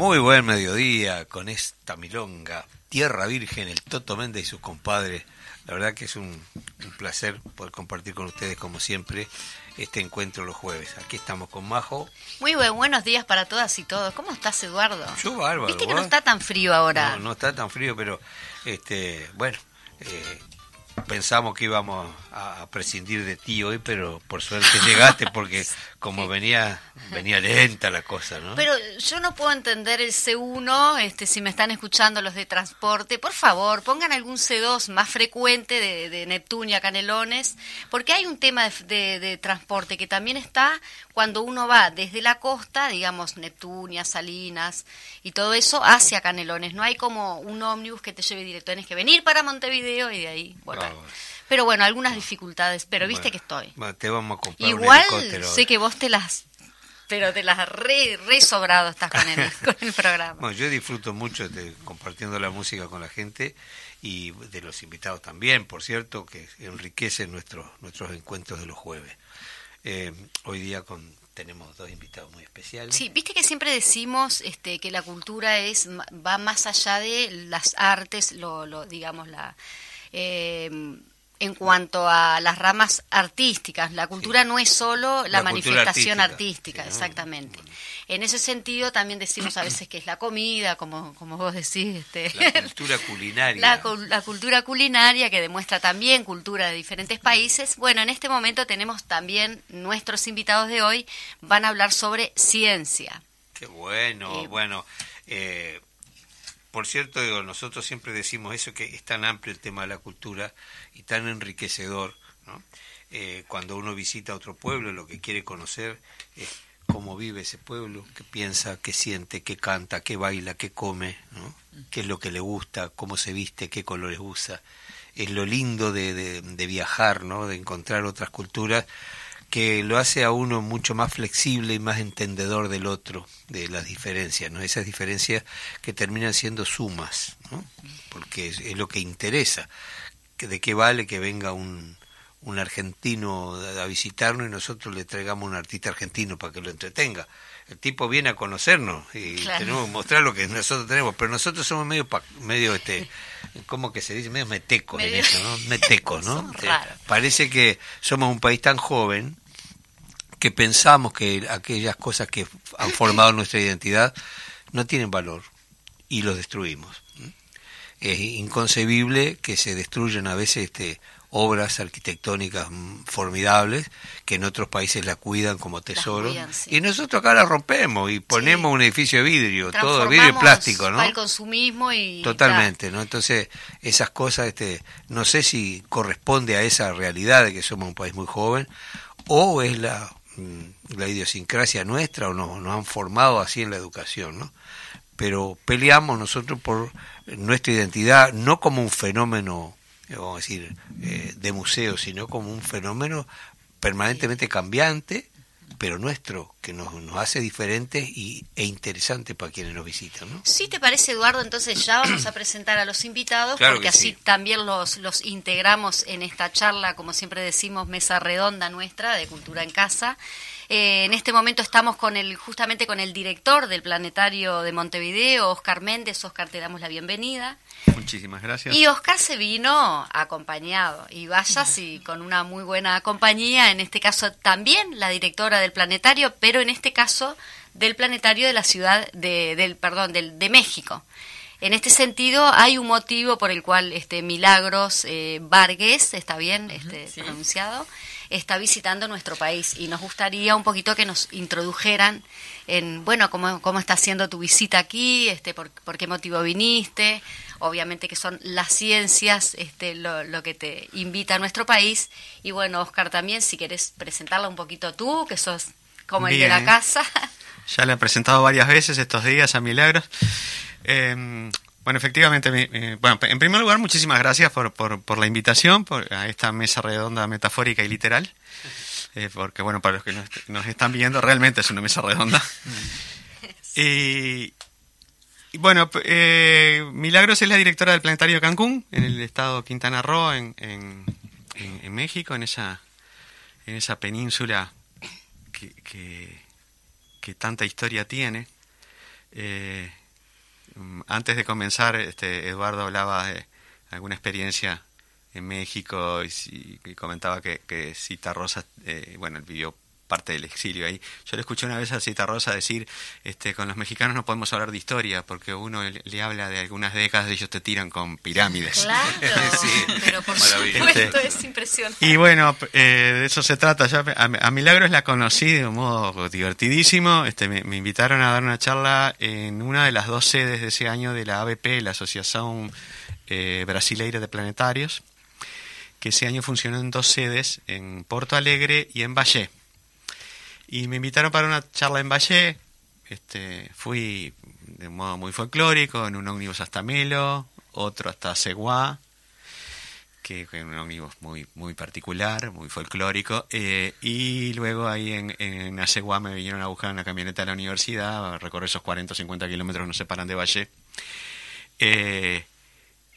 Buen mediodía con esta milonga. Tierra Virgen, el Toto Méndez y sus compadres. La verdad que es un, placer poder compartir con ustedes, como siempre, este encuentro los jueves. Aquí estamos con Majo. Muy buen, buenos días para todas y todos. ¿Cómo estás, Eduardo? Yo bárbaro. Viste que no está tan frío ahora. No, no está tan frío, pero este, bueno, eh, pensamos que íbamos a, prescindir de ti hoy, pero por suerte llegaste porque como venía venía lenta la cosa, ¿no? Pero yo no puedo entender el C1, este si me están escuchando los de transporte, por favor, pongan algún C2 más frecuente de, de Neptunia, Canelones, porque hay un tema de, de, transporte que también está cuando uno va desde la costa, digamos Neptunia, Salinas y todo eso, hacia Canelones. No hay como un ómnibus que te lleve directo, tienes que venir para Montevideo y de ahí volver. Pero bueno, algunas dificultades, pero viste que estoy. te vamos a comprar Igual sé que vos te las pero te las re, re sobrado estás con el, con el programa. Bueno, yo disfruto mucho de compartiendo la música con la gente y de los invitados también, por cierto, que enriquecen nuestros nuestros encuentros de los jueves. Eh, hoy día con tenemos dos invitados muy especiales. Sí, viste que siempre decimos este, que la cultura es va más allá de las artes, lo, lo digamos la Eh, en cuanto a las ramas artísticas. La cultura no es solo la, manifestación artística, exactamente. En ese sentido también decimos a veces que es la comida, como, como vos decís. Este, la cultura culinaria. La, la, cultura culinaria que demuestra también cultura de diferentes países. Bueno, en este momento tenemos también nuestros invitados de hoy van a hablar sobre ciencia. Qué bueno, eh, bueno. Eh, por cierto, digo, nosotros siempre decimos eso, que es tan amplio el tema de la cultura y tan enriquecedor, ¿no? Eh, cuando uno visita otro pueblo, lo que quiere conocer es cómo vive ese pueblo, qué piensa, qué siente, qué canta, qué baila, qué come, ¿no? qué es lo que le gusta, cómo se viste, qué colores usa. Es lo lindo de, de, de viajar, ¿no? de encontrar otras culturas que lo hace a uno mucho más flexible y más entendedor del otro, de las diferencias, ¿no? Esas diferencias que terminan siendo sumas, ¿no? Porque es, lo que interesa. ¿De qué vale que venga un, un argentino a visitarnos y nosotros le traigamos un artista argentino para que lo entretenga? El tipo viene a conocernos y tenemos que mostrar lo que nosotros tenemos, pero nosotros somos medio, medio este, ¿cómo que se dice? Medio metecos en eso, ¿no? Metecos, ¿no? Parece que somos un país tan joven que pensamos que aquellas cosas que han formado nuestra identidad no tienen valor y los destruimos. Es inconcebible que se destruyan a veces este, obras arquitectónicas formidables que en otros países la cuidan como tesoro. y nosotros acá la rompemos y ponemos un edificio de vidrio todo vidrio y plástico no el consumismo y totalmente no entonces esas cosas este no sé si corresponde a esa realidad de que somos un país muy joven o es la Mm, la idiosincrasia nuestra o nos, nos han formado así en la educación, ¿no? Pero peleamos nosotros por nuestra identidad no como un fenómeno, vamos a decir, eh, de museo, sino como un fenómeno permanentemente cambiante pero nuestro, que nos, nos hace diferentes y, e interesantes para quienes nos visitan. ¿no? Sí, ¿te parece, Eduardo? Entonces ya vamos a presentar a los invitados, porque así también los, los integramos en esta charla, como siempre decimos, mesa redonda nuestra de Cultura en Casa. Eh, en este momento estamos con el, justamente con el director del Planetario de Montevideo, Oscar Méndez. Oscar, te damos la bienvenida. Muchísimas gracias. Y Oscar se vino acompañado, y vaya sí, con una muy buena compañía, en este caso también la directora del Planetario, pero en este caso del Planetario de la ciudad de, del, perdón, del, de México. En este sentido, hay un motivo por el cual este Milagros eh, Vargas, está bien este, pronunciado, está visitando nuestro país y nos gustaría un poquito que nos introdujeran en, bueno, cómo, cómo está haciendo tu visita aquí, este, por, qué motivo viniste, obviamente que son las ciencias este, lo, lo, que te invita a nuestro país y bueno, Oscar también, si querés presentarla un poquito tú, que sos como el de la casa. Ya le he presentado varias veces estos días a Milagros. Eh, bueno, efectivamente, bueno, en primer lugar, muchísimas gracias por, por, la invitación por, a esta mesa redonda metafórica y literal. Eh, porque, bueno, para los que nos, están viendo, realmente es una mesa redonda. y, bueno, eh, Milagros es la directora del Planetario de Cancún, en el estado Quintana Roo, en, en, en, México, en esa, en esa península que, que, que tanta historia tiene. Eh, antes de comenzar, este, Eduardo hablaba de alguna experiencia en México y, comentaba que, que Cita Rosa, eh, bueno, vivió parte del exilio ahí. Yo le escuché una vez a Cita Rosa decir, este, con los mexicanos no podemos hablar de historia, porque uno le, habla de algunas décadas y ellos te tiran con pirámides. Claro, pero por supuesto es impresionante. Y bueno, eh, de eso se trata. Ya, a, Milagros la conocí de un modo divertidísimo. Este, me, invitaron a dar una charla en una de las dos sedes de ese año de la ABP, la Asociación eh, Brasileira de Planetarios, que ese año funcionó en dos sedes, en Porto Alegre y en Valle. Y me invitaron para una charla en Valle. Este, fui de un modo muy folclórico, en un ómnibus hasta Melo, otro hasta Seguá, que es un ómnibus muy, muy particular, muy folclórico. Eh, y luego ahí en, en me vinieron a buscar una camioneta de la universidad, a recorrer esos 40 o 50 kilómetros que nos separan de Valle. Eh,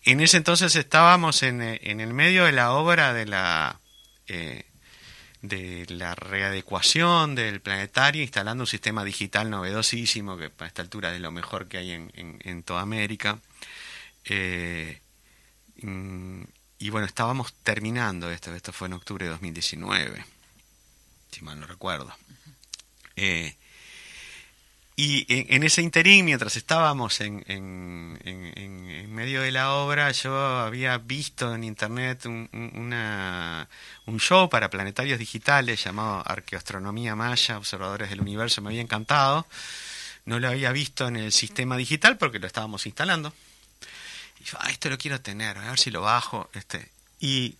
en ese entonces estábamos en, en, el medio de la obra de la eh, de la readecuación del planetario, instalando un sistema digital novedosísimo, que a esta altura es lo mejor que hay en, en, toda América. Eh, mm, y bueno, estábamos terminando esto, esto fue en octubre de 2019, si mal no recuerdo. Eh, y en, ese interín, mientras estábamos en, en, en, medio de la obra, yo había visto en internet un, una, un show para planetarios digitales llamado Arqueoastronomía Maya, Observadores del Universo, me había encantado. No lo había visto en el sistema digital porque lo estábamos instalando. Y yo, ah, esto lo quiero tener, a ver si lo bajo. Este. Y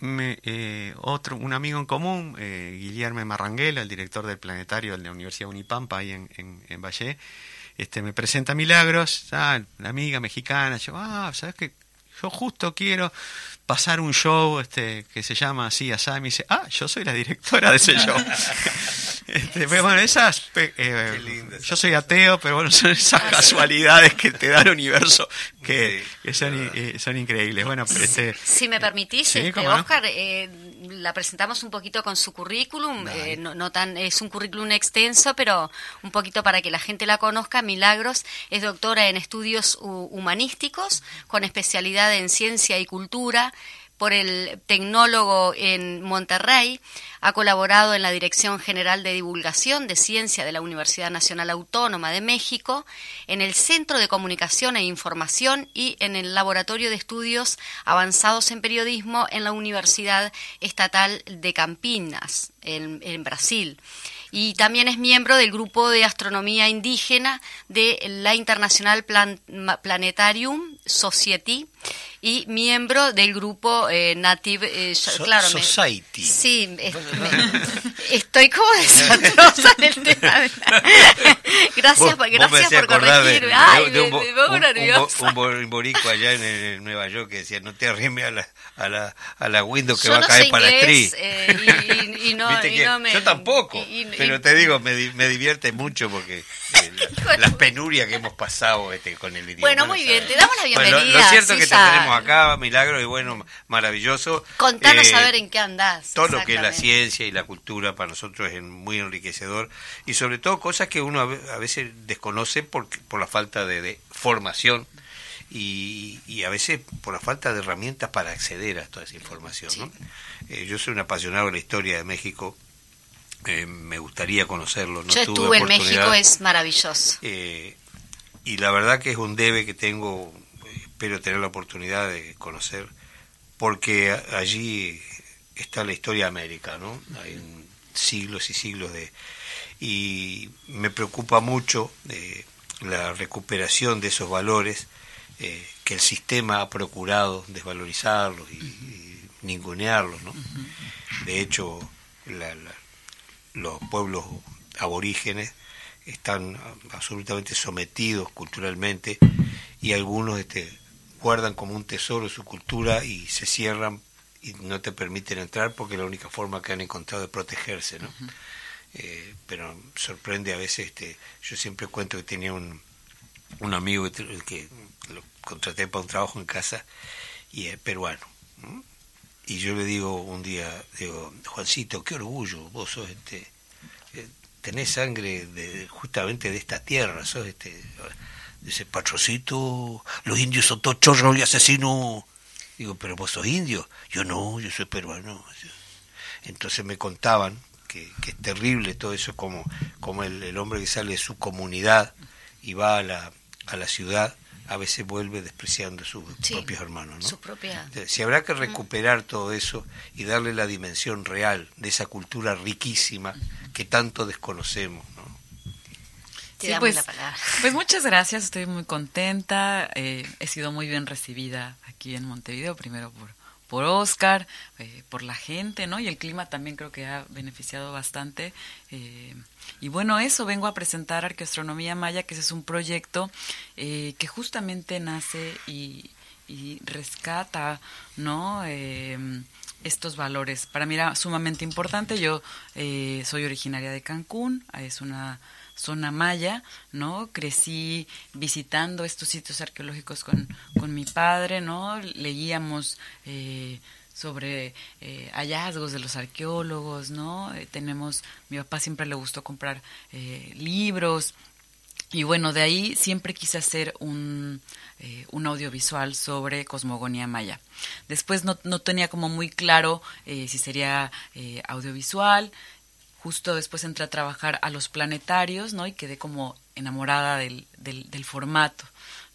me, eh, otro, un amigo en común, eh, Guillermo Marranguela, el director del planetario de la Universidad Unipampa, ahí en, en, Valle, este, me presenta Milagros, ah, la amiga mexicana, yo, ah, ¿sabes qué? Yo justo quiero pasar un show este, que se llama así, así, me dice, ah, yo soy la directora de ese show. este, bueno, esas, eh, yo soy ateo, pero bueno, son esas ah, casualidades que te da el universo que, son, eh, son, increíbles. Bueno, este, si me permitís, este, Oscar, eh, la presentamos un poquito con su currículum, no, no, tan, es un currículum extenso, pero un poquito para que la gente la conozca. Milagros es doctora en estudios humanísticos, con especialidad en ciencia y cultura por el tecnólogo en Monterrey, ha colaborado en la Dirección General de Divulgación de Ciencia de la Universidad Nacional Autónoma de México, en el Centro de Comunicación e Información y en el Laboratorio de Estudios Avanzados en Periodismo en la Universidad Estatal de Campinas, en, en Brasil. Y también es miembro del grupo de astronomía indígena de la International Planetarium Society y miembro del grupo eh, Native eh, claro, Society. sí, estoy como desastrosa en el tema. gracias, gracias por corregirme. Ay, de, un, un, un, borico allá en, Nueva York que decía, no te arrimes a la, a la, a la window que va a caer para la tree. Eh, y, no, me, yo tampoco, pero te digo, me, me divierte mucho porque eh, las penurias que hemos pasado este, con el idioma. Bueno, muy bien, te damos la bienvenida. lo, cierto es que te tenemos acá, Milagro, y bueno, maravilloso. Contanos a eh, ver en qué andás. Todo lo que es la ciencia y la cultura para nosotros es muy enriquecedor y sobre todo cosas que uno a veces desconoce por, por la falta de, formación y, y, a veces por la falta de herramientas para acceder a toda esa información. ¿no? Eh, yo soy un apasionado de la historia de México. Eh, me gustaría conocerlo. No yo estuve en México, es maravilloso. y la verdad que es un debe que tengo espero tener la oportunidad de conocer, porque allí está la historia de América, ¿no? Hay siglos y siglos de... Y me preocupa mucho eh, la recuperación de esos valores eh, que el sistema ha procurado desvalorizarlos y, ningunearlos, ¿no? De hecho, los pueblos aborígenes están absolutamente sometidos culturalmente y algunos este, guardan como un tesoro su cultura y se cierran y no te permiten entrar porque la única forma que han encontrado es protegerse, ¿no? Eh, pero sorprende a veces, este, yo siempre cuento que tenía un, un amigo que, lo contraté para un trabajo en casa y es peruano. Y yo le digo un día, digo, Juancito, qué orgullo, vos sos este, eh, tenés sangre de, justamente de esta tierra, sos este Dice, Patrocito, los indios son todos chorros y asesinos. Digo, pero vos sos indio. Yo no, yo soy peruano. Entonces me contaban que, que es terrible todo eso, como, como el, el, hombre que sale de su comunidad y va a la, a la ciudad, a veces vuelve despreciando a sus propios hermanos. ¿no? Su propia... Si habrá que recuperar todo eso y darle la dimensión real de esa cultura riquísima que tanto desconocemos pues, pues, muchas gracias, estoy muy contenta. Eh, he sido muy bien recibida aquí en Montevideo, primero por, por Oscar, eh, por la gente, ¿no? Y el clima también creo que ha beneficiado bastante. Eh, y bueno, eso, vengo a presentar Arqueoastronomía Maya, que ese es un proyecto que justamente nace y, y rescata, ¿no? estos valores. Para mí era sumamente importante. Yo soy originaria de Cancún, es una zona maya, ¿no? Crecí visitando estos sitios arqueológicos con, con mi padre, ¿no? Leíamos eh, sobre eh, hallazgos de los arqueólogos, ¿no? Eh, tenemos, mi papá siempre le gustó comprar libros, y bueno, de ahí siempre quise hacer un, eh, un audiovisual sobre cosmogonía maya. Después no, no tenía como muy claro eh, si sería eh, audiovisual. Justo después entré a trabajar a los planetarios, ¿no? Y quedé como enamorada del, del, del formato.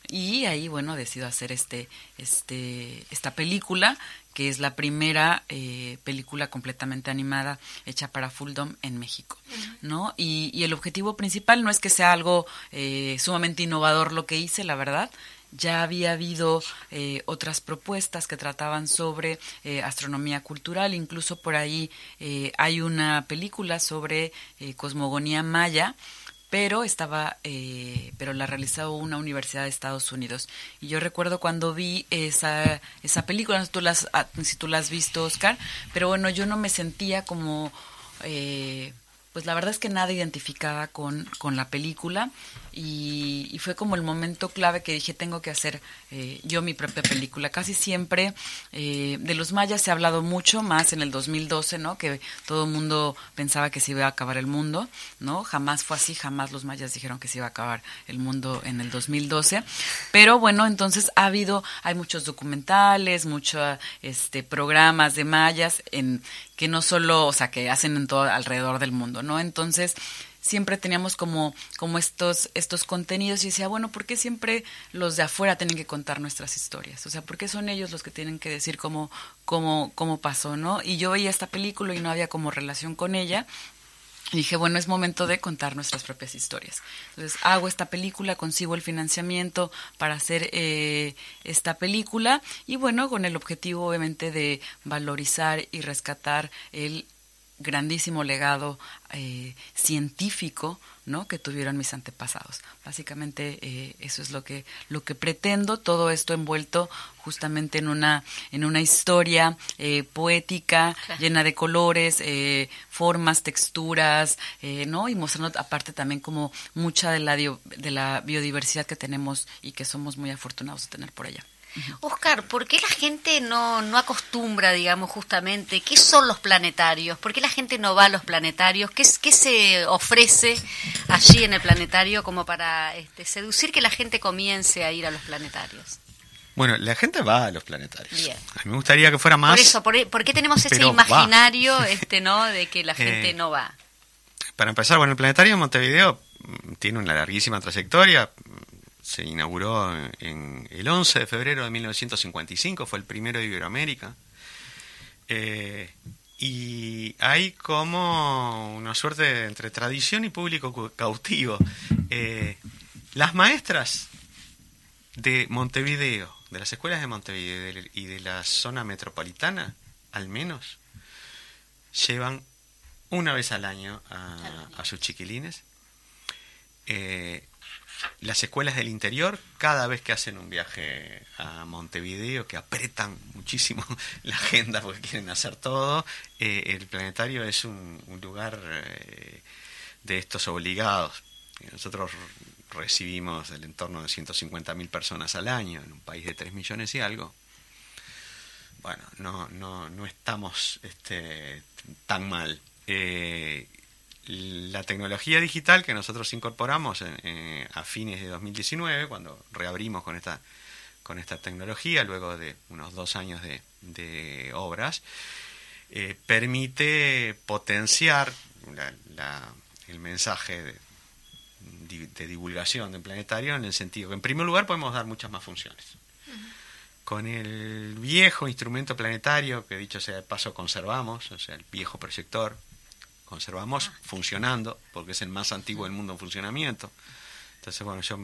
Y ahí, bueno, decido hacer este, este, esta película que es la primera eh, película completamente animada hecha para Fulldom en México, ¿no? Y, el objetivo principal no es que sea algo eh, sumamente innovador lo que hice, la verdad. Ya había habido eh, otras propuestas que trataban sobre astronomía cultural, incluso por ahí hay una película sobre cosmogonía maya, pero estaba, eh, pero la realizó una universidad de Estados Unidos. Y yo recuerdo cuando vi esa, esa película, no sé tú, las, ah, si tú la has visto, Oscar, pero bueno, yo no me sentía como... Eh, pues la verdad es que nada identificaba con, con la película y, fue como el momento clave que dije tengo que hacer eh, yo mi propia película. Casi siempre eh, de los mayas se ha hablado mucho, más en el 2012, ¿no? Que todo el mundo pensaba que se iba a acabar el mundo, ¿no? Jamás fue así, jamás los mayas dijeron que se iba a acabar el mundo en el 2012. Pero bueno, entonces ha habido, hay muchos documentales, muchos este, programas de mayas en que no solo, o sea, que hacen en todo alrededor del mundo, ¿no? Entonces, siempre teníamos como, como estos, estos contenidos y decía, bueno, ¿por qué siempre los de afuera tienen que contar nuestras historias? O sea, ¿por qué son ellos los que tienen que decir cómo, cómo, cómo pasó, no? Y yo veía esta película y no había como relación con ella. Y dije, bueno, es momento de contar nuestras propias historias. Entonces hago esta película, consigo el financiamiento para hacer eh, esta película y bueno, con el objetivo obviamente de valorizar y rescatar el grandísimo legado eh, científico ¿no? que tuvieron mis antepasados. Básicamente eh, eso es lo que, lo que pretendo, todo esto envuelto justamente en una, en una historia eh, poética, llena de colores, formas, texturas, ¿no? y mostrando aparte también como mucha de la, de la biodiversidad que tenemos y que somos muy afortunados de tener por allá. Oscar, ¿por qué la gente no, no acostumbra, digamos, justamente, qué son los planetarios? ¿Por qué la gente no va a los planetarios? ¿Qué, qué se ofrece allí en el planetario como para este, seducir que la gente comience a ir a los planetarios? Bueno, la gente va a los planetarios. A mí me gustaría que fuera más. Por eso, ¿por, qué tenemos ese imaginario este, ¿no? de que la gente eh, no va? Para empezar, bueno, el planetario de Montevideo mm, tiene una larguísima trayectoria se inauguró en el 11 de febrero de 1955, fue el primero de Iberoamérica. Eh, y hay como una suerte entre tradición y público cautivo. Eh, las maestras de Montevideo, de las escuelas de Montevideo y de la zona metropolitana, al menos, llevan una vez al año a, sus chiquilines. Eh, las escuelas del interior, cada vez que hacen un viaje a Montevideo, que apretan muchísimo la agenda porque quieren hacer todo, eh, el planetario es un, lugar eh, de estos obligados. Nosotros recibimos el entorno de 150.000 personas al año en un país de 3 millones y algo. Bueno, no, no, no estamos este, tan mal. Eh, la tecnología digital que nosotros incorporamos a fines de 2019, cuando reabrimos con esta, con esta tecnología, luego de unos dos años de, obras, eh, permite potenciar el mensaje de, divulgación del planetario en el sentido que, en primer lugar, podemos dar muchas más funciones. Con el viejo instrumento planetario, que dicho sea de paso conservamos, o sea, el viejo proyector, conservamos funcionando, porque es el más antiguo del mundo en funcionamiento. Entonces, bueno, yo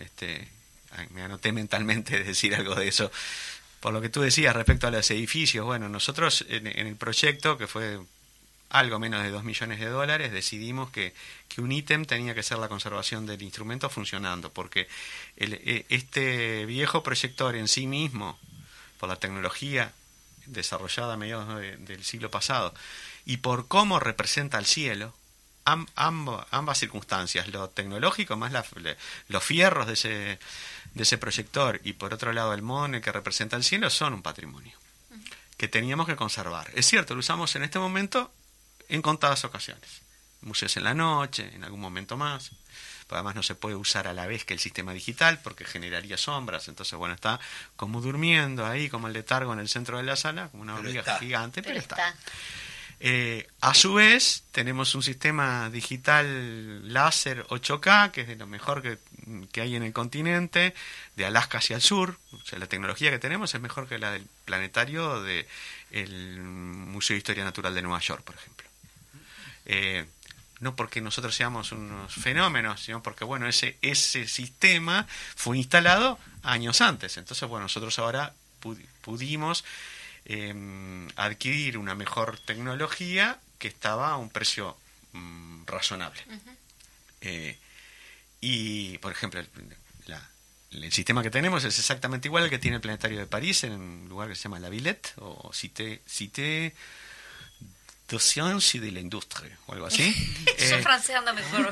este, me anoté mentalmente decir algo de eso. Por lo que tú decías respecto a los edificios, bueno, nosotros en, el proyecto, que fue algo menos de 2 millones de dólares, decidimos que, que, un ítem tenía que ser la conservación del instrumento funcionando, porque e, este viejo proyector en sí mismo, por la tecnología desarrollada a mediados del siglo pasado, y por cómo representa el cielo, ambas circunstancias, lo tecnológico más los fierros de ese, de ese proyector y por otro lado el el que representa el cielo son un patrimonio que teníamos que conservar. Es cierto, lo usamos en este momento en contadas ocasiones. Museos en la noche, en algún momento más. además no se puede usar a la vez que el sistema digital porque generaría sombras, entonces bueno, está como durmiendo ahí, como el letargo en el centro de la sala, como una hormiga gigante, pero, está. Eh, a su vez, tenemos un sistema digital láser 8K, que es de lo mejor que, hay en el continente, de Alaska hacia el sur. O sea, la tecnología que tenemos es mejor que la del planetario del Museo de Historia Natural de Nueva York, por ejemplo. Eh, no porque nosotros seamos unos fenómenos, sino porque, bueno, ese, ese sistema fue instalado años antes. Entonces, bueno, nosotros ahora pudimos Em, adquirir una mejor tecnología que estaba a un precio mm, razonable. Eh, y, por ejemplo, el, sistema que tenemos es exactamente igual al que tiene el Planetario de París en un lugar que se llama La Villette o Cité, Cité de Sciences de la Industrie o algo así. Yo eh, mejor.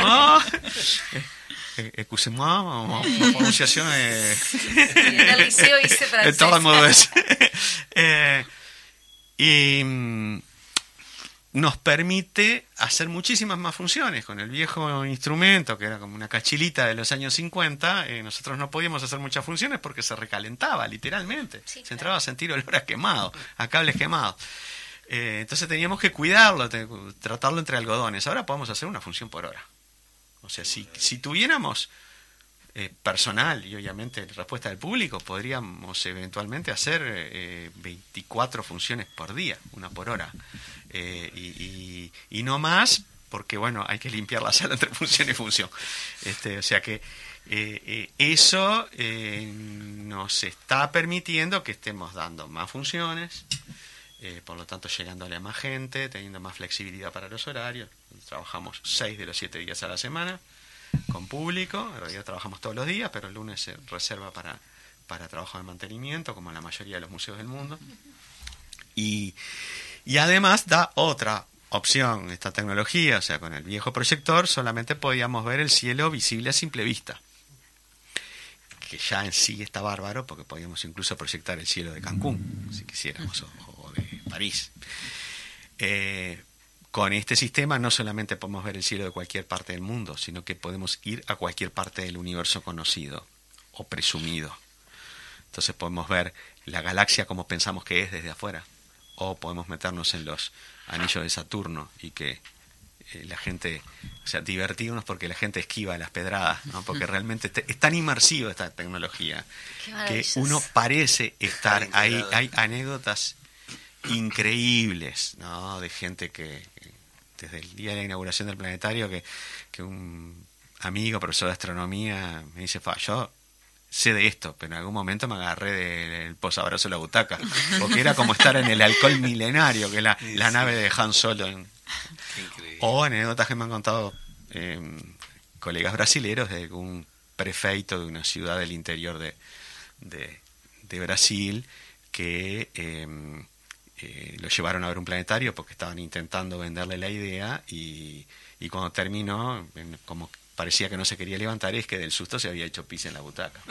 oh, excusez-moi, ma, pronunciación es... en el liceo hice francés. todo el modo es. eh, y mm, nos permite hacer muchísimas más funciones. Con el viejo instrumento, que era como una cachilita de los años 50, eh, nosotros no podíamos hacer muchas funciones porque se recalentaba, literalmente. se entraba a sentir olor a quemado, a cables quemados. Eh, entonces teníamos que cuidarlo, tratarlo entre algodones. Ahora podemos hacer una función por hora. O sea, si, si tuviéramos eh, personal y obviamente respuesta del público, podríamos eventualmente hacer eh, 24 funciones por día, una por hora. Eh, y, no más, porque bueno, hay que limpiar la sala entre función y función. Este, o sea que eh, eso nos está permitiendo que estemos dando más funciones, por lo tanto llegándole a más gente, teniendo más flexibilidad para los horarios. Trabajamos seis de los siete días a la semana con público. En realidad trabajamos todos los días, pero el lunes se reserva para, para trabajo de mantenimiento, como en la mayoría de los museos del mundo. Y, y además da otra opción esta tecnología, o sea, con el viejo proyector solamente podíamos ver el cielo visible a simple vista, que ya en sí está bárbaro porque podíamos incluso proyectar el cielo de Cancún, si quisiéramos, o, de París. Eh, con este sistema no solamente podemos ver el cielo de cualquier parte del mundo, sino que podemos ir a cualquier parte del universo conocido o presumido. Entonces podemos ver la galaxia como pensamos que es desde afuera, o podemos meternos en los anillos de Saturno y que eh, la gente, o sea, divertirnos porque la gente esquiva las pedradas, ¿no? porque realmente es tan inmersiva esta tecnología que uno parece estar ahí. Hay anécdotas increíbles, ¿no? De gente que, desde el día de la inauguración del planetario, que, que un amigo, profesor de astronomía, me dice, yo sé de esto, pero en algún momento me agarré del posabrazo de la butaca, porque era como estar en el alcohol milenario, que es la, la nave de Han Solo. O anécdotas que me han contado em, colegas brasileros de un prefeito de una ciudad del interior de, de, de Brasil que eh, eh, lo llevaron a ver un planetario porque estaban intentando venderle la idea y, y cuando terminó, como parecía que no se quería levantar, es que del susto se había hecho pis en la butaca.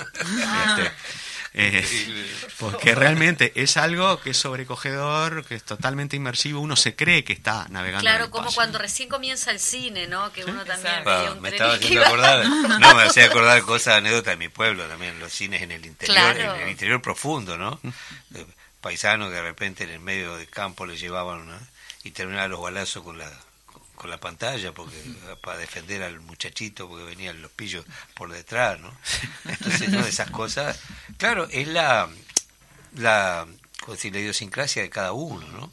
Este, eh, porque realmente es algo que es sobrecogedor, que es totalmente inmersivo, uno se cree que está navegando. Claro, como cuando recién comienza el cine, ¿no? Que uno también Me estaba haciendo acordar, no, me hacía acordar cosas, anécdotas de mi pueblo también, los cines en el interior, en el interior profundo, ¿no? Paisanos que de repente en el medio del campo le llevaban y terminaban los balazos con la la pantalla porque para defender al muchachito porque venían los pillos por detrás no entonces no esas cosas. Claro es la la decir, idiosincrasia de cada uno no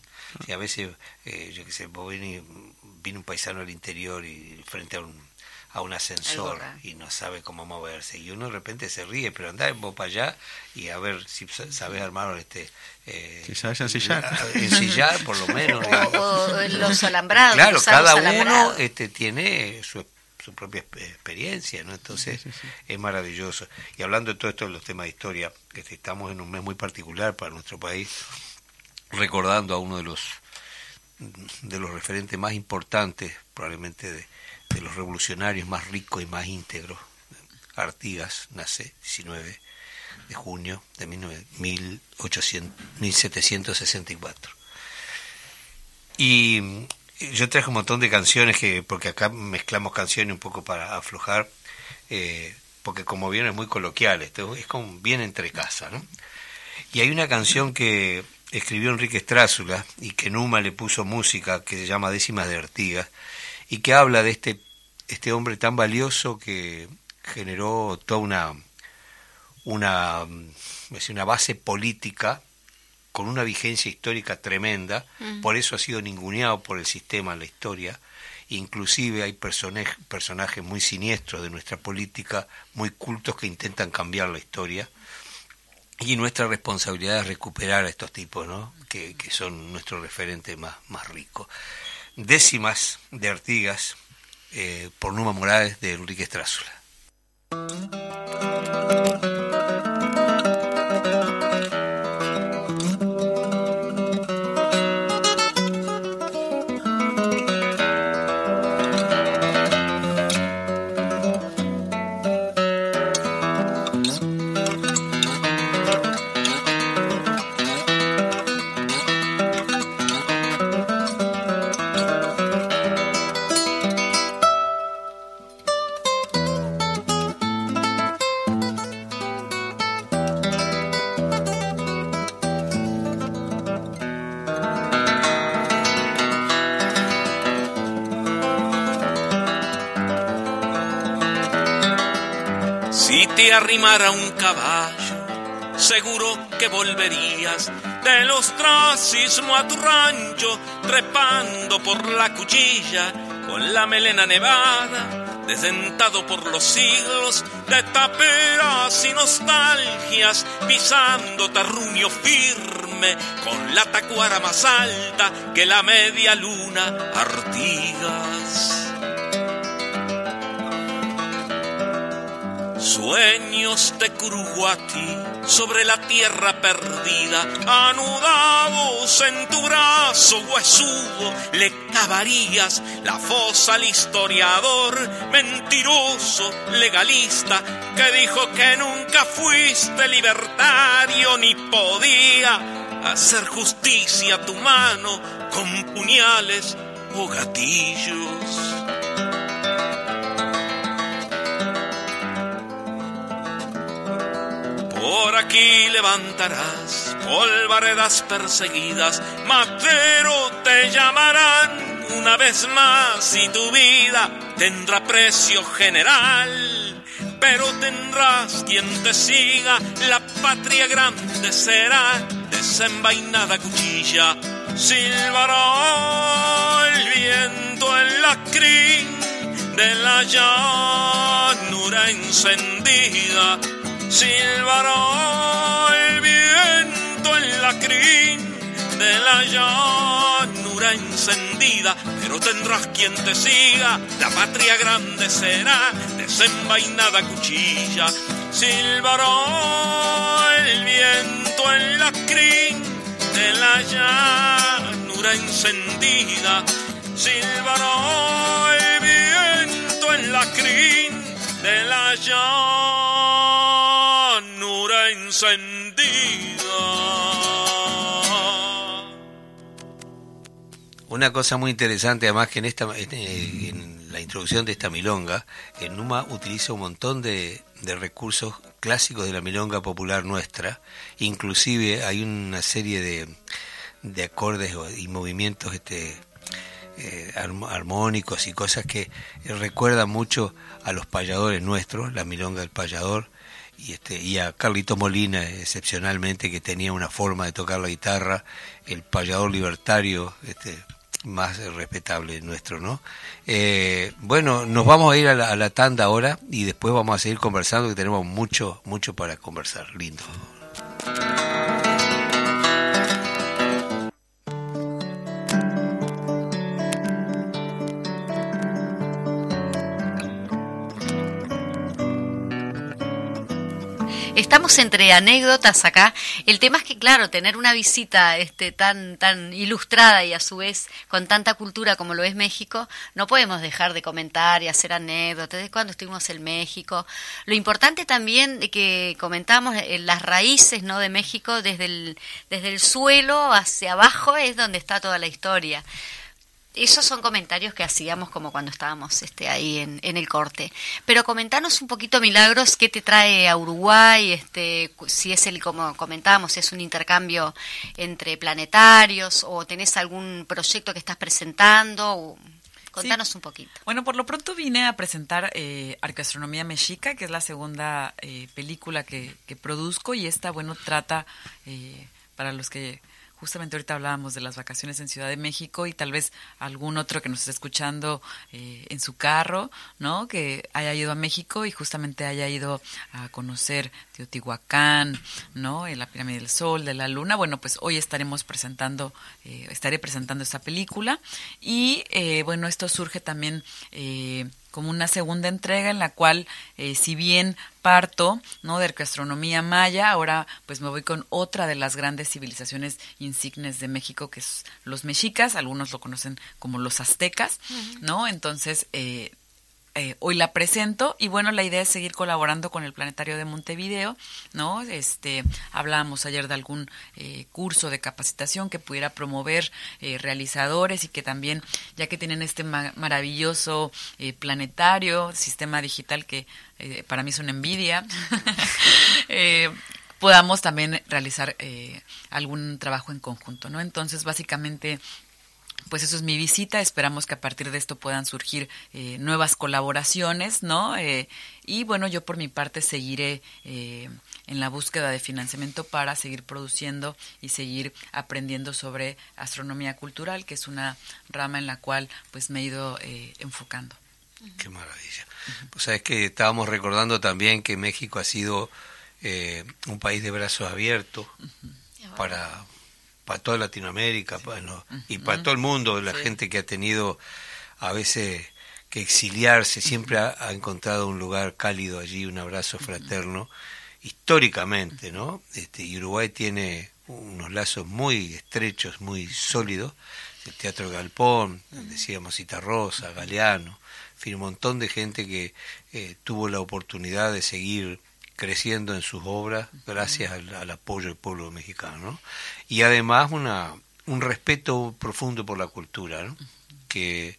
a veces eh, yo qué sé vos viene un paisano al interior y frente a un a un ascensor y no sabe cómo moverse. Y uno de repente se ríe pero anda vos para allá y a ver si sabes armar este eh, si sabes ensillar. ensillar por lo menos o, los alambrados claro cada uno este tiene su, su propia experiencia no entonces es maravilloso. Y hablando de todo esto de los temas de historia que este, estamos en un mes muy particular para nuestro país recordando a uno de los de los referentes más importantes probablemente de de los revolucionarios más ricos y más íntegros. Artigas nace 19 de junio de 1764. Y yo traje un montón de canciones que, porque acá mezclamos canciones un poco para aflojar, eh, porque como bien es muy coloquial, esto es como bien entre casa, ¿no? Y hay una canción que escribió Enrique Strázula y que Numa le puso música que se llama Décimas de Artigas y que habla de este, este hombre tan valioso que generó toda una, una, una base política con una vigencia histórica tremenda, mm. por eso ha sido ninguneado por el sistema en la historia, inclusive hay personajes muy siniestros de nuestra política, muy cultos que intentan cambiar la historia, y nuestra responsabilidad es recuperar a estos tipos, ¿no? que, que son nuestro referente más, más rico. Décimas de Artigas, eh, por Numa Morales, de Enrique Strázula. Arrimara un caballo, seguro que volverías del ostracismo a tu rancho, trepando por la cuchilla con la melena nevada, desdentado por los siglos de taperas y nostalgias, pisando terruño firme con la tacuara más alta que la media luna Artigas. Sueños de Curuguati sobre la tierra perdida, anudados en tu brazo huesudo, le cavarías la fosa al historiador, mentiroso, legalista, que dijo que nunca fuiste libertario ni podía hacer justicia a tu mano con puñales o gatillos. Por aquí levantarás polvaredas perseguidas, matero te llamarán una vez más y tu vida tendrá precio general. Pero tendrás quien te siga, la patria grande será desenvainada cuchilla. Silbará el viento en la crin de la llanura encendida silbará el viento en la crin de la llanura encendida, pero tendrás quien te siga, la patria grande será desenvainada cuchilla. Silbará el viento en la crin de la llanura encendida, silbará el viento en la crin de la llanura una cosa muy interesante, además que en esta en la introducción de esta milonga, en Numa utiliza un montón de, recursos clásicos de la milonga popular nuestra, inclusive hay una serie de, de acordes y movimientos este, eh, armónicos y cosas que recuerdan mucho a los payadores nuestros, la milonga del payador, y este y a Carlito Molina excepcionalmente que tenía una forma de tocar la guitarra el payador libertario este más respetable nuestro no eh, bueno nos vamos a ir a la, a la, tanda ahora y después vamos a seguir conversando que tenemos mucho mucho para conversar. Lindo estamos entre anécdotas acá. El tema es que, claro, tener una visita este, tan, tan ilustrada y a su vez con tanta cultura como lo es México, no podemos dejar de comentar y hacer anécdotas de cuando estuvimos en México. Lo importante también de que comentamos eh, las raíces ¿no? de México desde el, desde el suelo hacia abajo es donde está toda la historia esos son comentarios que hacíamos como cuando estábamos este, ahí en, en, el corte. Pero comentanos un poquito, Milagros, qué te trae a Uruguay, este, si es el, como comentábamos, es un intercambio entre planetarios o tenés algún proyecto que estás presentando. Contanos un poquito. Bueno, por lo pronto vine a presentar eh, Arqueastronomía Mexica, que es la segunda eh, película que, que, produzco y esta, bueno, trata, eh, para los que justamente ahorita hablábamos de las vacaciones en Ciudad de México y tal vez algún otro que nos esté escuchando eh, en su carro, ¿no? Que haya ido a México y justamente haya ido a conocer Teotihuacán, ¿no? En la pirámide del Sol, de la Luna. Bueno, pues hoy estaremos presentando, eh, estaré presentando esta película y eh, bueno, esto surge también como una segunda entrega en la cual, eh, si bien parto no de gastronomía maya, ahora pues me voy con otra de las grandes civilizaciones insignes de México, que es los mexicas, algunos lo conocen como los aztecas, ¿no? Entonces, eh, eh, hoy la presento y bueno, la idea es seguir colaborando con el Planetario de Montevideo, ¿no? Este, hablábamos ayer de algún eh, curso de capacitación que pudiera promover eh, realizadores y que también, ya que tienen este maravilloso planetario, sistema digital que para mí es una envidia, podamos también realizar algún trabajo en conjunto, ¿no? Entonces, básicamente pues eso es mi visita. Esperamos que a partir de esto puedan surgir eh, nuevas colaboraciones, ¿no? Eh, y bueno, yo por mi parte seguiré eh, en la búsqueda de financiamiento para seguir produciendo y seguir aprendiendo sobre astronomía cultural, que es una rama en la cual pues me he ido enfocando. Qué maravilla. Pues sabes que estábamos recordando también que México ha sido un país de brazos abiertos para para toda Latinoamérica bueno, y para todo el mundo, la gente que ha tenido a veces que exiliarse, siempre ha, encontrado un lugar cálido allí, un abrazo fraterno, históricamente, ¿no? Este, y Uruguay tiene unos lazos muy estrechos, muy sólidos, el Teatro Galpón, decíamos Cita Rosa, Galeano, en fin, un montón de gente que eh, tuvo la oportunidad de seguir creciendo en sus obras gracias al, apoyo del pueblo mexicano. Y además una, un respeto profundo por la cultura, que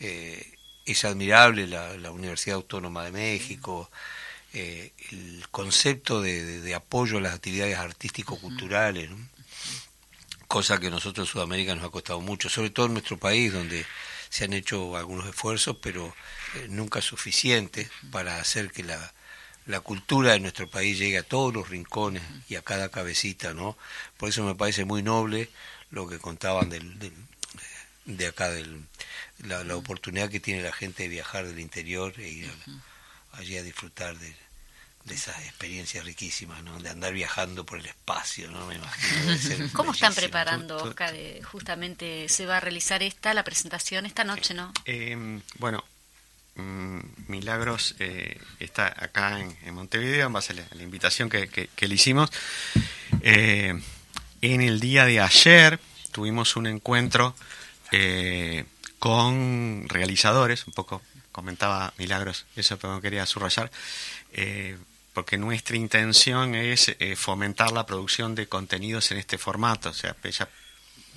eh, es admirable la, la, Universidad Autónoma de México, eh, el concepto de, apoyo a las actividades artístico-culturales, cosa que a nosotros en Sudamérica nos ha costado mucho, sobre todo en nuestro país, donde se han hecho algunos esfuerzos, pero eh, nunca suficientes para hacer que la, la cultura de nuestro país llegue a todos los rincones y a cada cabecita, ¿no? Por eso me parece muy noble lo que contaban del, de acá, del, la, oportunidad que tiene la gente de viajar del interior e ir allí a disfrutar de, esas experiencias riquísimas, ¿no? De andar viajando por el espacio, ¿no? Me imagino. ¿Cómo están preparando, Oscar? Eh, justamente se va a realizar esta, la presentación esta noche, ¿no? Eh, bueno, Milagros eh, está acá en, Montevideo, en base a la, invitación que, le hicimos. Eh, en el día de ayer tuvimos un encuentro eh, con realizadores, un poco comentaba Milagros, eso pero quería subrayar, porque nuestra intención es fomentar la producción de contenidos en este formato, o sea, ella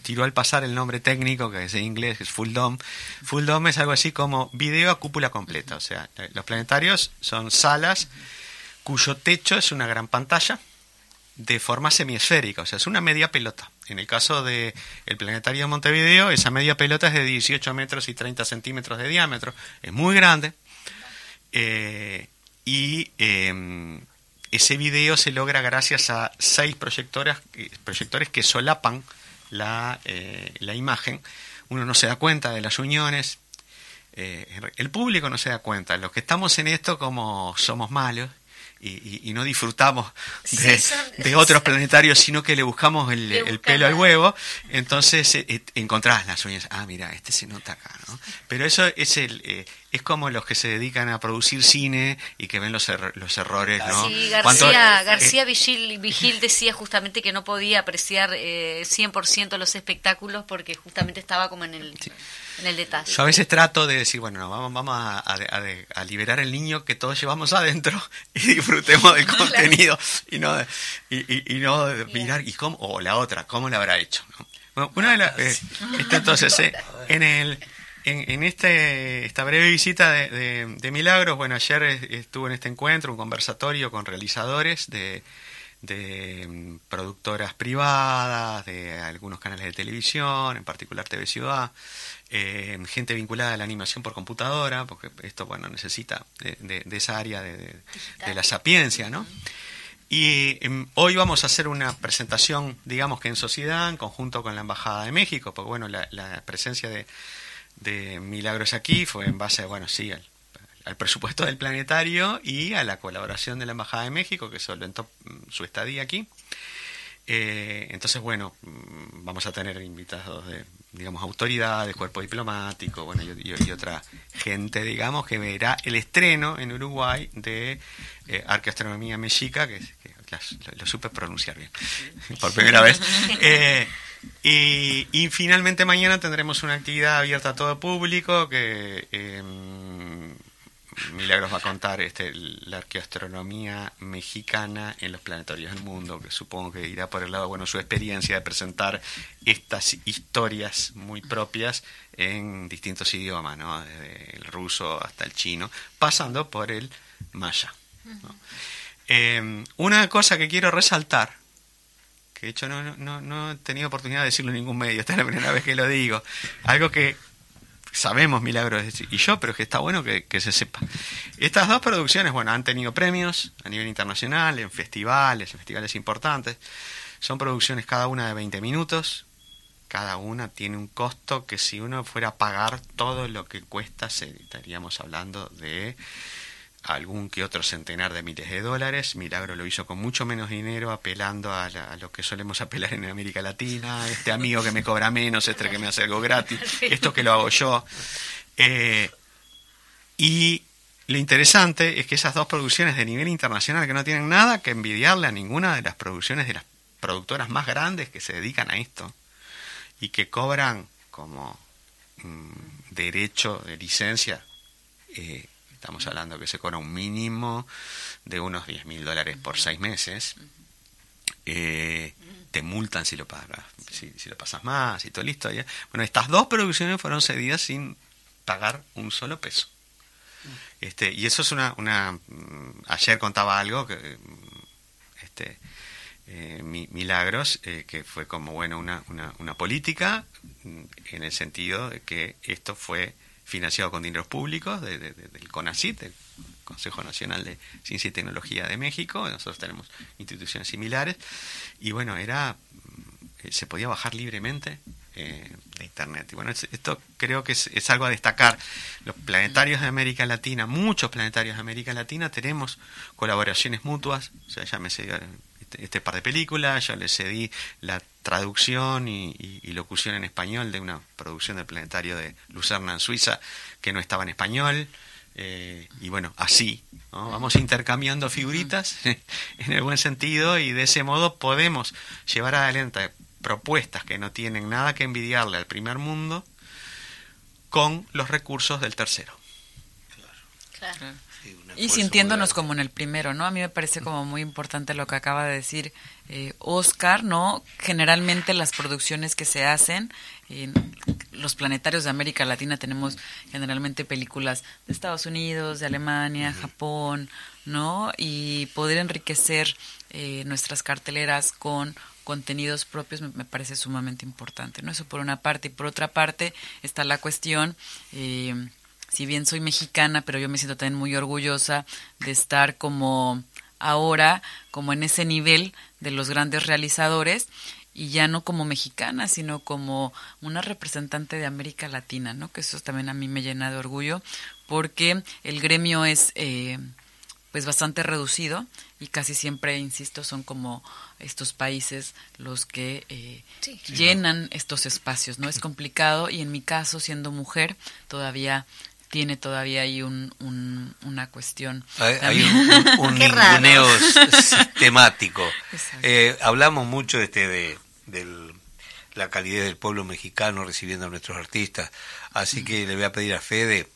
tiró al pasar el nombre técnico, que es en inglés, es Full Dome. Full Dome es algo así como video a cúpula completa. O sea, los planetarios son salas cuyo techo es una gran pantalla de forma semiesférica, o sea, es una media pelota. En el caso del el planetario de Montevideo, esa media pelota es de 18 metros y 30 centímetros de diámetro, es muy grande. Eh, y em, ese video se logra gracias a seis proyectores, proyectores que solapan la, eh, la imagen, uno no se da cuenta de las uniones, eh, el público no se da cuenta, los que estamos en esto como somos malos y, no disfrutamos de, otros planetarios, sino que le buscamos el, pelo al huevo, entonces eh, encontrás las uñas, ah, mira, este se nota acá, ¿no? Pero eso es el es como los que se dedican a producir cine y que ven los, los errores, ¿no? Sí, García, García Vigil, decía justamente que no podía apreciar eh, 100% los espectáculos porque justamente estaba como en el, en el detalle. Yo a veces trato de decir, bueno, vamos, vamos a, a, liberar el niño que todos llevamos adentro y disfrutemos del contenido y no, y, y, no mirar, y cómo, o la otra, cómo lo habrá hecho, ¿no? Bueno, una de las... Eh, entonces, eh, en el... En, este, esta breve visita de, de, Milagros, bueno, ayer estuve en este encuentro, un conversatorio con realizadores de, de mm, productoras privadas, de algunos canales de televisión, en particular TV Ciudad, eh, gente vinculada a la animación por computadora, porque esto, bueno, necesita de, esa área de, la sapiencia, ¿no? Y em, hoy vamos a hacer una presentación, digamos que en sociedad, en conjunto con la Embajada de México, porque bueno, la, presencia de, de, Milagros aquí fue en base, bueno, sí, al, presupuesto del planetario y a la colaboración de la Embajada de México, que solventó mm, su estadía aquí. Eh, entonces, bueno, mm, vamos a tener invitados de, digamos, autoridades, cuerpo diplomático, bueno, y, otra gente, digamos, que verá el estreno en Uruguay de eh, Arqueastronomía Mexica, que, lo, supe pronunciar bien, por primera vez. Eh, y, y, finalmente mañana tendremos una actividad abierta a todo público que eh, Milagros va a contar este, la arqueoastronomía mexicana en los planetorios del mundo, que supongo que irá por el lado, bueno, su experiencia de presentar estas historias muy propias en distintos idiomas, ¿no? Desde el ruso hasta el chino, pasando por el maya. Eh, una cosa que quiero resaltar, que de hecho no, no, no he tenido oportunidad de decirlo en ningún medio, esta es la primera vez que lo digo, algo que sabemos Milagros y yo, pero que está bueno que, se sepa. Estas dos producciones, bueno, han tenido premios a nivel internacional, en festivales, en festivales importantes. Son producciones cada una de 20 minutos. Cada una tiene un costo que si uno fuera a pagar todo lo que cuesta, estaríamos hablando de algún que otro centenar de miles de dólares. Milagro lo hizo con mucho menos dinero, apelando a, lo que solemos apelar en América Latina, este amigo que me cobra menos, este que me hace algo gratis, esto que lo hago yo. Eh, y lo interesante es que esas dos producciones de nivel internacional que no tienen nada que envidiarle a ninguna de las producciones de las productoras más grandes que se dedican a esto y que cobran como mm, derecho de licencia eh, Estamos hablando que se cobra un mínimo de unos 10 mil dólares por seis meses. Eh, te multan si lo pagas, si, lo pasas más y todo listo. ¿ya? Bueno, estas dos producciones fueron cedidas sin pagar un solo peso. Este, y eso es una, una mm, ayer contaba algo que mm, este eh, Milagros eh, que fue como bueno una, una, una política mm, en el sentido de que esto fue financiado con dineros públicos del CONACIT, el Consejo Nacional de Ciencia y Tecnología de México, nosotros tenemos instituciones similares, y bueno, era mm, se podía bajar libremente eh, de Internet. Y bueno, esto creo que es, algo a destacar. Los planetarios de América Latina, muchos planetarios de América Latina, tenemos colaboraciones mutuas, o sea, me sé este, este, par de películas, yo le cedí la traducción y, locución en español de una producción del planetario de Lucerna en Suiza que no estaba en español. Eh, y bueno, así, vamos intercambiando figuritas en el buen sentido y de ese modo podemos llevar adelante propuestas que no tienen nada que envidiarle al primer mundo con los recursos del tercero. claro y sintiéndonos como en el primero, ¿no? A mí me parece como muy importante lo que acaba de decir eh, Oscar, ¿no? Generalmente las producciones que se hacen en los planetarios de América Latina tenemos generalmente películas de Estados Unidos, de Alemania, Japón, ¿no? Y poder enriquecer eh, nuestras carteleras con contenidos propios me, parece sumamente importante, ¿no? Eso por una parte. Y por otra parte está la cuestión... Eh, si bien soy mexicana, pero yo me siento también muy orgullosa de estar como ahora, como en ese nivel de los grandes realizadores y ya no como mexicana, sino como una representante de América Latina, ¿no? Que eso también a mí me llena de orgullo, porque el gremio es eh, pues bastante reducido y casi siempre, insisto, son como estos países los que eh, llenan estos espacios, ¿no? Es complicado y en mi caso, siendo mujer, todavía tiene todavía ahí un, una cuestión. Hay, un, un, ninguneo sistemático. Eh, hablamos mucho este de, la calidad del pueblo mexicano recibiendo a nuestros artistas, así que le voy a pedir a Fede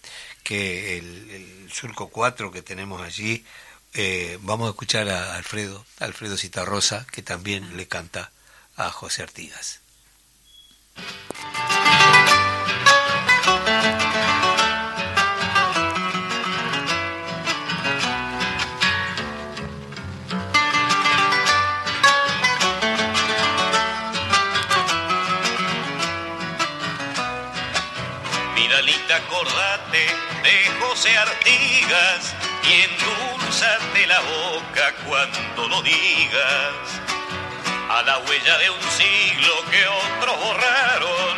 que el, Surco 4 que tenemos allí, eh, vamos a escuchar a Alfredo, Alfredo Citarrosa, que también le canta a José Artigas. Acordate de José Artigas y endulzate la boca cuando lo digas. A la huella de un siglo que otros borraron,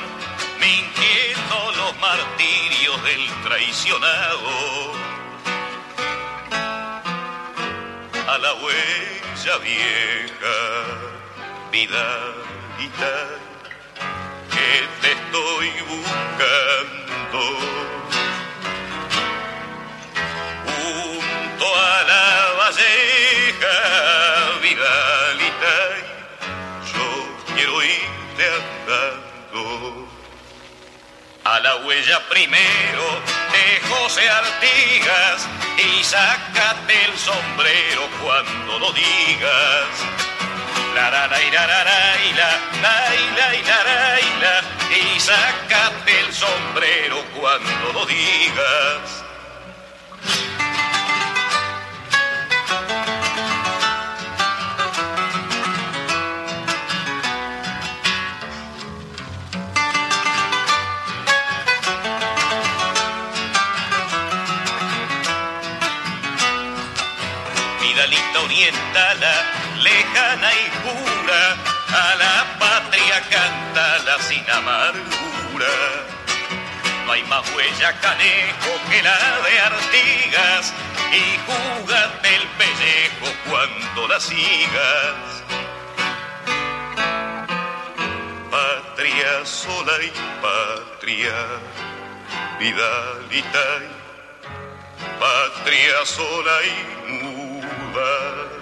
mintiendo los martirios del traicionado. A la huella vieja, Vidalita te estoy buscando. Junto a la valleja, Vidalita, yo quiero irte andando. A la huella primero de José Artigas y sácate el sombrero cuando lo digas la la la la la la la y sácate el sombrero cuando lo digas. Vidalita orientada lejana y pura, a la patria cántala sin amargura. No hay más huella canejo que la de Artigas y júgate el pellejo cuando la sigas. Patria sola y patria, vidalita patria sola y muda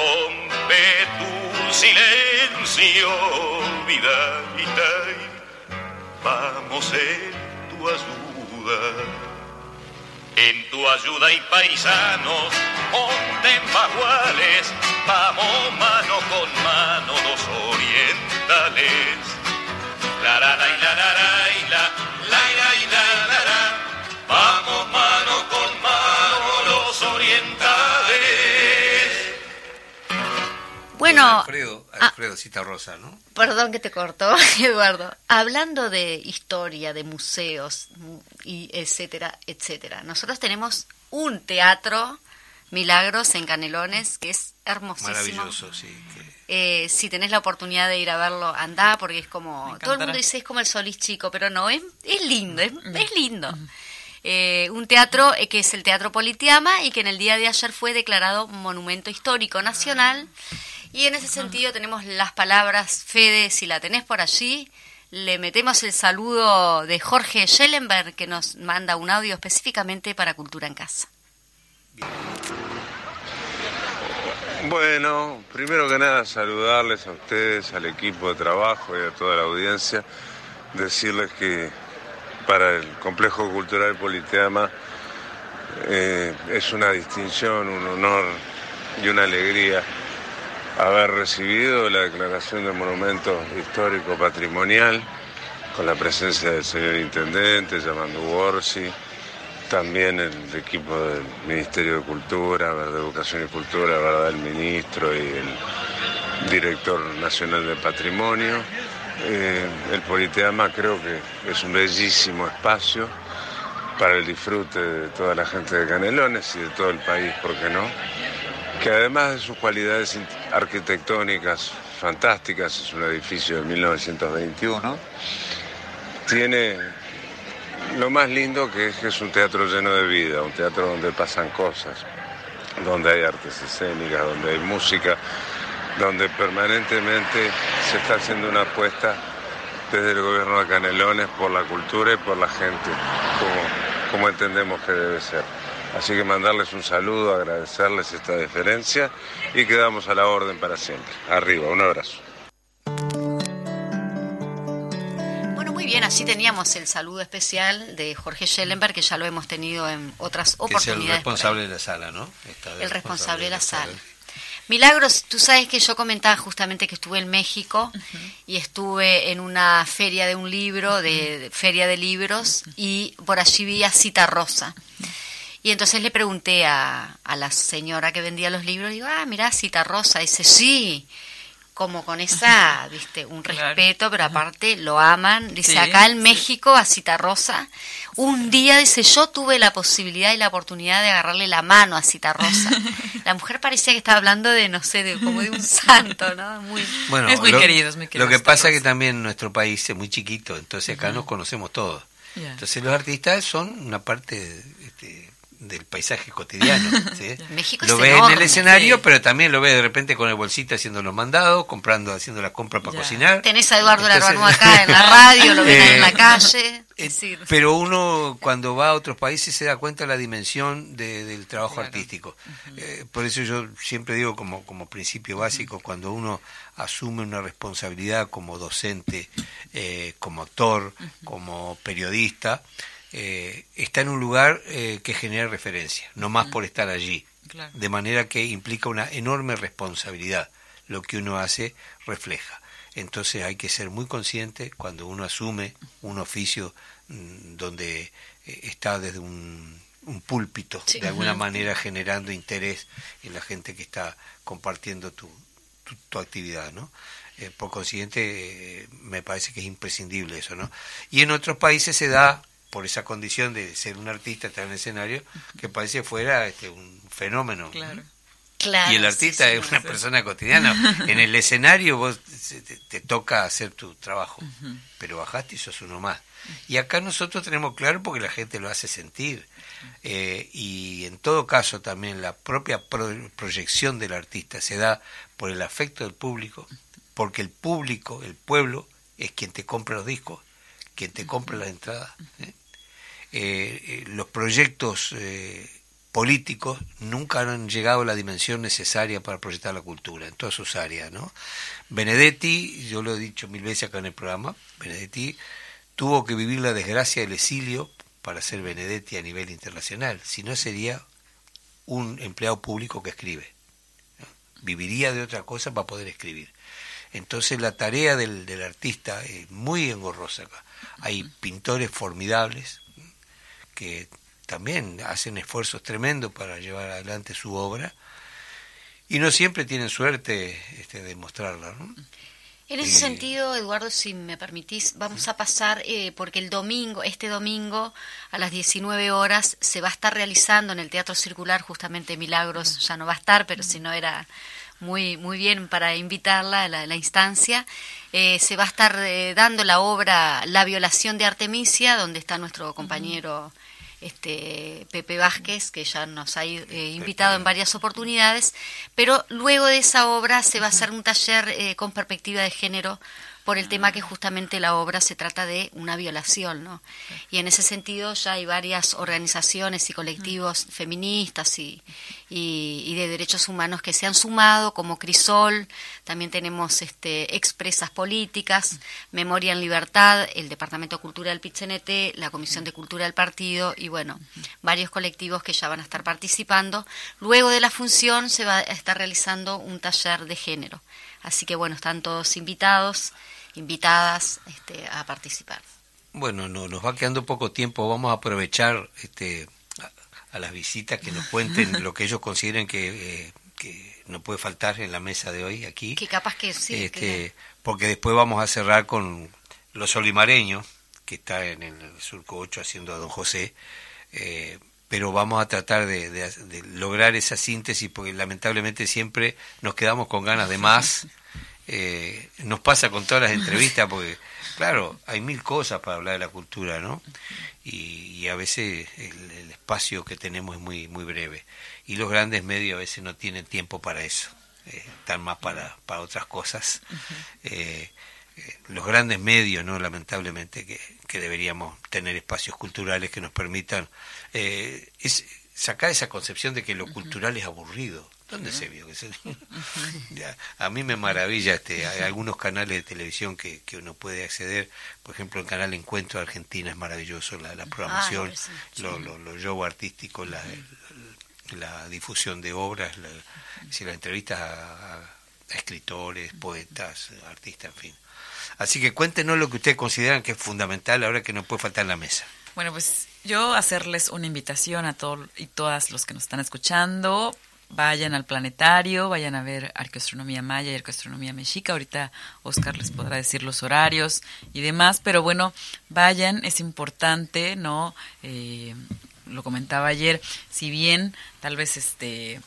rompe tu silencio, vida y vamos en tu ayuda. En tu ayuda y paisanos, monten vamos mano con mano los orientales. La la la la la la la la la la vamos Bueno, Alfredo, ah, Alfredo Cita Rosa, ¿no? Perdón que te cortó, Eduardo. Hablando de historia, de museos, y etcétera, etcétera. Nosotros tenemos un teatro, Milagros, en Canelones, que es hermosísimo. Maravilloso, sí. Eh, si tenés la oportunidad de ir a verlo, anda, porque es como... Todo el mundo dice es como el Solís Chico, pero no, es, es lindo, es, es lindo. Eh, un teatro eh, que es el Teatro Politiama y que en el día de ayer fue declarado Monumento Histórico Nacional. Y en ese sentido tenemos las palabras, Fede, si la tenés por allí, le metemos el saludo de Jorge Schellenberg, que nos manda un audio específicamente para Cultura en Casa. Bueno, primero que nada saludarles a ustedes, al equipo de trabajo y a toda la audiencia, decirles que para el Complejo Cultural Politeama eh, es una distinción, un honor y una alegría haber recibido la declaración de monumento histórico patrimonial con la presencia del señor intendente, llamando Borsi, también el equipo del Ministerio de Cultura, de Educación y Cultura, el ministro y el director nacional de Patrimonio eh, el Politeama creo que es un bellísimo espacio para el disfrute de toda la gente de Canelones y de todo el país, ¿por qué no? Que además de sus cualidades arquitectónicas fantásticas, es un edificio de 1921, tiene lo más lindo que es que es un teatro lleno de vida, un teatro donde pasan cosas, donde hay artes escénicas, donde hay música, donde permanentemente se está haciendo una apuesta desde el gobierno de Canelones por la cultura y por la gente, como, como entendemos que debe ser. Así que mandarles un saludo, agradecerles esta deferencia y quedamos a la orden para siempre. Arriba, un abrazo. Bueno, muy bien, así teníamos el saludo especial de Jorge Schellenberg, que ya lo hemos tenido en otras oportunidades. Que es el responsable de la sala, ¿no? el responsable de la sala. Milagros, tú sabes que yo comentaba justamente que estuve en México y estuve en una feria de un libro, de, feria de libros, y por allí vi a Cita Rosa. Y entonces le pregunté a, a, la señora que vendía los libros, digo, ah, mira, Cita Rosa. dice, sí, como con esa, viste, un respeto, pero aparte lo aman. Dice, acá en México, a Cita Rosa, un día, dice, yo tuve la posibilidad y la oportunidad de agarrarle la mano a Cita Rosa. La mujer parecía que estaba hablando de, no sé, de, como de un santo, ¿no? Muy, bueno, es muy querido, es muy querido. Lo que pasa es que también nuestro país es muy chiquito, entonces acá nos conocemos todos. Entonces los artistas son una parte del paisaje cotidiano. México lo ve en el escenario, pero también lo ve de repente con el bolsito haciendo los mandados, comprando, haciendo la compra para cocinar. Tenés a Eduardo Larbano acá en la radio, lo ven en la eh, calle. Eh, pero uno cuando va a otros países se da cuenta de la dimensión del trabajo artístico. Eh, por eso yo siempre digo como, como principio básico, cuando uno asume una responsabilidad como docente, como actor, como periodista, eh, está en un lugar eh, que genera referencia, no más por estar allí. De manera que implica una enorme responsabilidad. Lo que uno hace refleja. Entonces hay que ser muy consciente cuando uno asume un oficio mm, donde eh, está desde un, púlpito, de alguna manera generando interés en la gente que está compartiendo tu, tu, actividad, ¿no? por consiguiente, me parece que es imprescindible eso, ¿no? Y en otros países se da por esa condición de ser un artista, estar en el escenario, que parece fuera este, un fenómeno. Claro. y el artista es una persona cotidiana. En el escenario vos te, toca hacer tu trabajo, pero bajaste y sos uno más. Y acá nosotros tenemos claro porque la gente lo hace sentir. Eh, y en todo caso también la propia proyección del artista se da por el afecto del público, porque el público, el pueblo, es quien te compra los discos, quien te compra la entrada. ¿eh? Eh, eh, los proyectos eh, políticos nunca han llegado a la dimensión necesaria para proyectar la cultura en todas sus áreas. ¿no? Benedetti, yo lo he dicho mil veces acá en el programa, Benedetti tuvo que vivir la desgracia del exilio para ser Benedetti a nivel internacional, si no sería un empleado público que escribe. Viviría de otra cosa para poder escribir. Entonces la tarea del, del artista es muy engorrosa acá. Hay pintores formidables, que también hacen esfuerzos tremendos para llevar adelante su obra y no siempre tienen suerte este, de mostrarla. En ese sentido, Eduardo, si me permitís, vamos a pasar, eh, porque el domingo, este domingo, a las 19 horas, se va a estar realizando en el Teatro Circular, justamente Milagros ya no va a estar, pero si no era muy, muy bien para invitarla a la, instancia. Eh, se va a estar eh, dando la obra La violación de Artemisia, donde está nuestro compañero este, Pepe Vázquez, que ya nos ha eh, invitado en varias oportunidades, pero luego de esa obra se va a hacer un taller eh, con perspectiva de género por el tema que justamente la obra se trata de una violación, ¿no? Y en ese sentido ya hay varias organizaciones y colectivos feministas y, y, de derechos humanos que se han sumado, como Crisol, también tenemos este, Expresas Políticas, Memoria en Libertad, el Departamento de Cultura del Pichenete, la Comisión de Cultura del Partido y bueno, varios colectivos que ya van a estar participando. Luego de la función se va a estar realizando un taller de género. Así que bueno, están todos invitados, invitadas este, a participar. Bueno, no, nos va quedando poco tiempo, vamos a aprovechar este, a, las visitas que nos cuenten lo que ellos consideren que, eh, que, no puede faltar en la mesa de hoy aquí. Que capaz que sí. Este, Porque después vamos a cerrar con los olimareños, que está en el Surco 8 haciendo a Don José. Eh, pero vamos a tratar de, lograr esa síntesis porque lamentablemente siempre nos quedamos con ganas de más. Eh, nos pasa con todas las entrevistas porque, claro, hay mil cosas para hablar de la cultura, ¿no? Y, a veces el, espacio que tenemos es muy, muy breve. Y los grandes medios a veces no tienen tiempo para eso, eh, están más para, para otras cosas. Eh, los grandes medios, ¿no? Lamentablemente, que, que deberíamos tener espacios culturales que nos permitan eh, es sacar esa concepción de que lo cultural es aburrido. ¿Dónde se vio? a mí me maravilla, este, hay algunos canales de televisión que, que, uno puede acceder, por ejemplo el canal Encuentro Argentina es maravilloso, la, la programación, lo, lo, lo, show artístico, la, la, difusión de obras, la, si la entrevistas a, escritores, poetas, artistas, en fin. Así que cuéntenos lo que ustedes consideran que es fundamental ahora que no puede faltar en la mesa. Bueno, pues yo hacerles una invitación a todos y todas los que nos están escuchando vayan al planetario, vayan a ver arqueoastronomía maya y arqueoastronomía mexica. Ahorita Oscar les podrá decir los horarios y demás, pero bueno, vayan, es importante, ¿no? Eh, lo comentaba ayer, si bien tal vez este...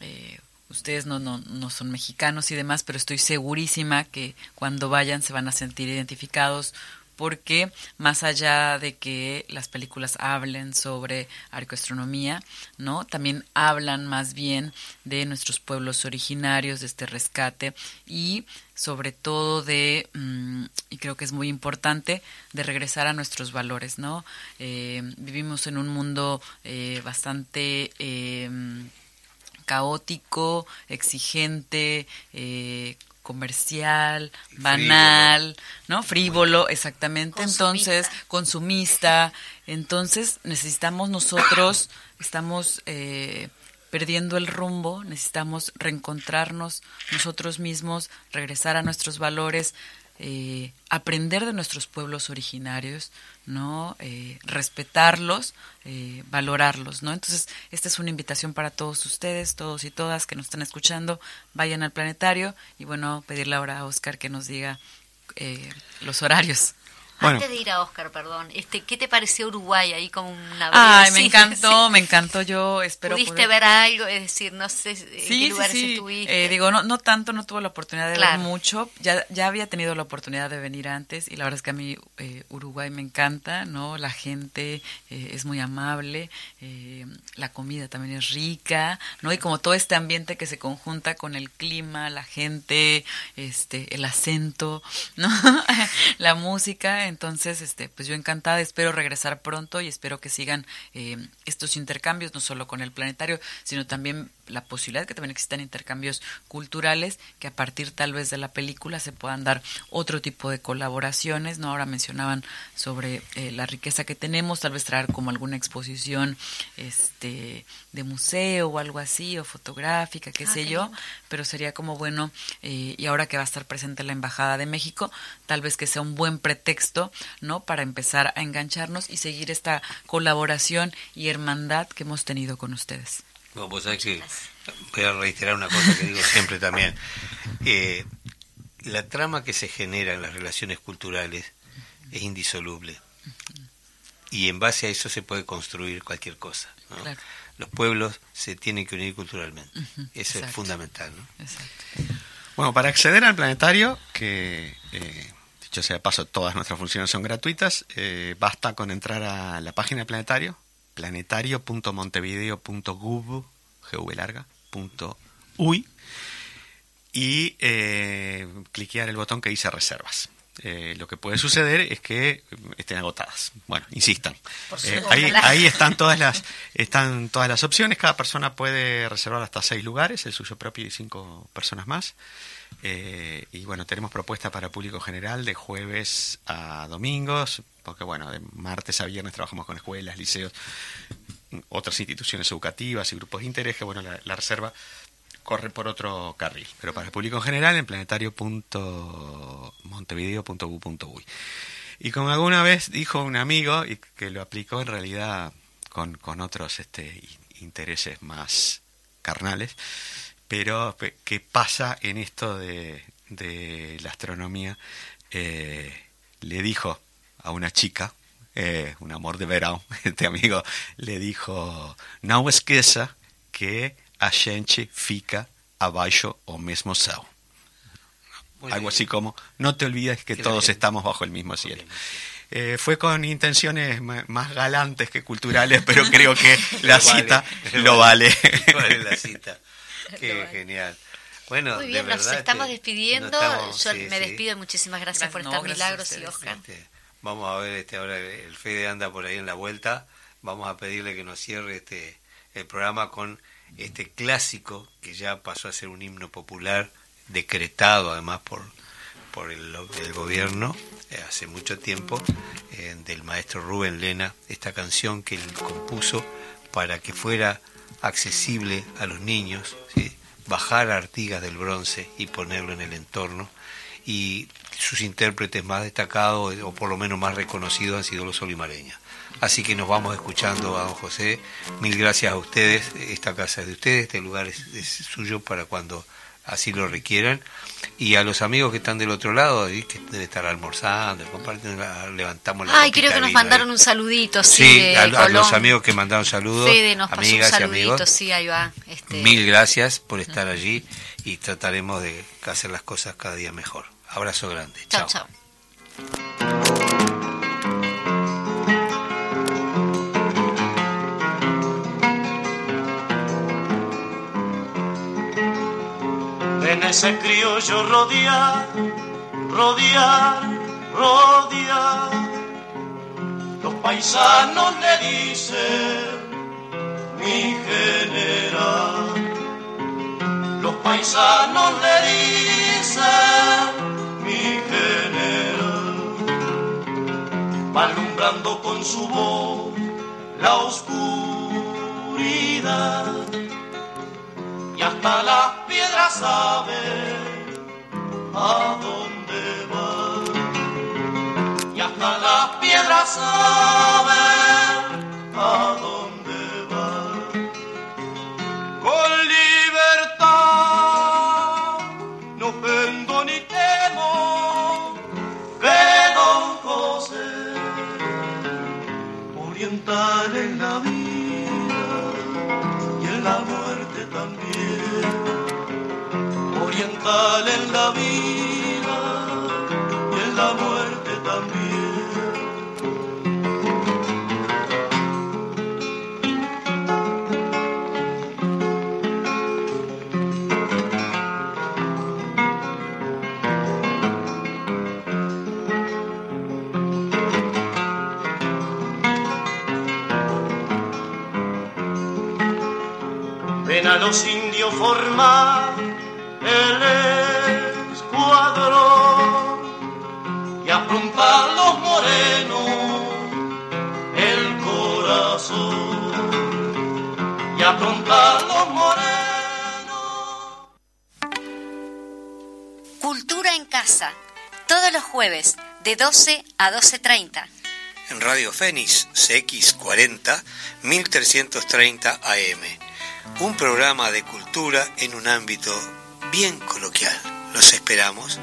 Eh, ustedes no, no, no son mexicanos y demás, pero estoy segurísima que cuando vayan se van a sentir identificados porque más allá de que las películas hablen sobre arqueoastronomía, ¿no? También hablan más bien de nuestros pueblos originarios, de este rescate y sobre todo de, mm, y creo que es muy importante, de regresar a nuestros valores, ¿no? Eh, vivimos en un mundo eh, bastante eh, caótico, exigente, comercial, banal, ¿no? Frívolo, exactamente. Entonces, consumista. Entonces, necesitamos nosotros, estamos eh, perdiendo el rumbo, necesitamos reencontrarnos nosotros mismos, regresar a nuestros valores, eh, aprender de nuestros pueblos originarios, ¿no? Eh, respetarlos, eh, valorarlos, ¿no? Entonces, esta es una invitación para todos ustedes, todos y todas que nos están escuchando, vayan al planetario y bueno, pedirle ahora a Oscar que nos diga los horarios. Antes de ir a Oscar, perdón, este, ¿qué te pareció Uruguay ahí como una Ay, me encantó, me encantó. Yo espero. ¿Pudiste ver algo? Es decir, no sé en qué lugares estuviste. Eh, digo, no, no tanto, no tuve la oportunidad de ver mucho. Ya, ya había tenido la oportunidad de venir antes y la verdad es que a mí eh, Uruguay me encanta, ¿no? La gente eh, es muy amable, la comida también es rica, ¿no? Y como todo este ambiente que se conjunta con el clima, la gente, este, el acento, ¿no? la música entonces, este, pues yo encantada, espero regresar pronto y espero que sigan eh, estos intercambios, no solo con el planetario, sino también la posibilidad que también existan intercambios culturales, que a partir tal vez de la película se puedan dar otro tipo de colaboraciones, ¿no? Ahora mencionaban sobre eh, la riqueza que tenemos, tal vez traer como alguna exposición este de museo o algo así, o fotográfica, qué ah, sé yo, pero sería como bueno, eh, y ahora que va a estar presente la Embajada de México, tal vez que sea un buen pretexto, ¿no? Para empezar a engancharnos y seguir esta colaboración y hermandad que hemos tenido con ustedes. Bueno, pues que voy a reiterar una cosa que digo siempre también. Eh, la trama que se genera en las relaciones culturales es indisoluble. Y en base a eso se puede construir cualquier cosa. Los pueblos se tienen que unir culturalmente. Eso es fundamental. Bueno, para acceder al planetario, que eh, dicho sea de paso, todas nuestras funciones son gratuitas, eh, basta con entrar a la página del planetario, planetario.montevideo.gov y eh, cliquear el botón que dice reservas. Eh, lo que puede suceder es que estén agotadas. Bueno, insistan. Eh, ahí, ahí, están todas las están todas las opciones. Cada persona puede reservar hasta seis lugares, el suyo propio y cinco personas más. Eh, y bueno, tenemos propuesta para público general de jueves a domingos, porque bueno, de martes a viernes trabajamos con escuelas, liceos, otras instituciones educativas y grupos de interés, que bueno, la, reserva corre por otro carril, pero para el público en general en planetario.montevideo.u.uy. Y como alguna vez dijo un amigo, y que lo aplicó en realidad con, con otros este, intereses más carnales, pero ¿qué pasa en esto de, de la astronomía? Eh, le dijo a una chica, eh, un amor de verano, este amigo le dijo, no esqueça que a gente fica abaixo o mismo céu. Algo así como, no te olvides que todos estamos bajo el mismo cielo. Eh, fue con intenciones más galantes que culturales, pero creo que la cita lo vale. la cita. Qué genial. Bueno, Muy bien, nos estamos despidiendo. Yo me despido. Muchísimas gracias, por estar, Milagros y Oscar. Este, vamos a ver, este ahora el Fede anda por ahí en la vuelta. Vamos a pedirle que nos cierre este el programa con este clásico que ya pasó a ser un himno popular, decretado además por, por el, gobierno eh, hace mucho tiempo, eh, del maestro Rubén Lena, esta canción que él compuso para que fuera accesible a los niños, bajar Artigas del bronce y ponerlo en el entorno. Y sus intérpretes más destacados, o por lo menos más reconocidos, han sido los olimareños. Así que nos vamos escuchando a don José. Mil gracias a ustedes. Esta casa es de ustedes, este lugar es, suyo para cuando así lo requieran. Y a los amigos que están del otro lado, que deben estar almorzando, levantamos la Ay, creo que nos mandaron un saludito, sí. sí a, los amigos que mandaron saludos, amigas y amigos. Sí, ahí va. Este... Mil gracias por estar allí y trataremos de hacer las cosas cada día mejor. Abrazo grande. Chao, chao. Ese criollo rodear, rodear, rodear. Los paisanos le dicen mi general. Los paisanos le dicen mi general. Alumbrando con su voz la oscuridad hasta las piedras saben a dónde va. Y hasta las piedras saben a dónde en la vida y en la muerte también. Ven a los indios formar el escuadrón y afrontar los morenos el corazón y afrontar los morenos. Cultura en casa, todos los jueves de 12 a 12.30. En Radio Fénix CX40 1330 AM. Un programa de cultura en un ámbito bien coloquial. Los esperamos.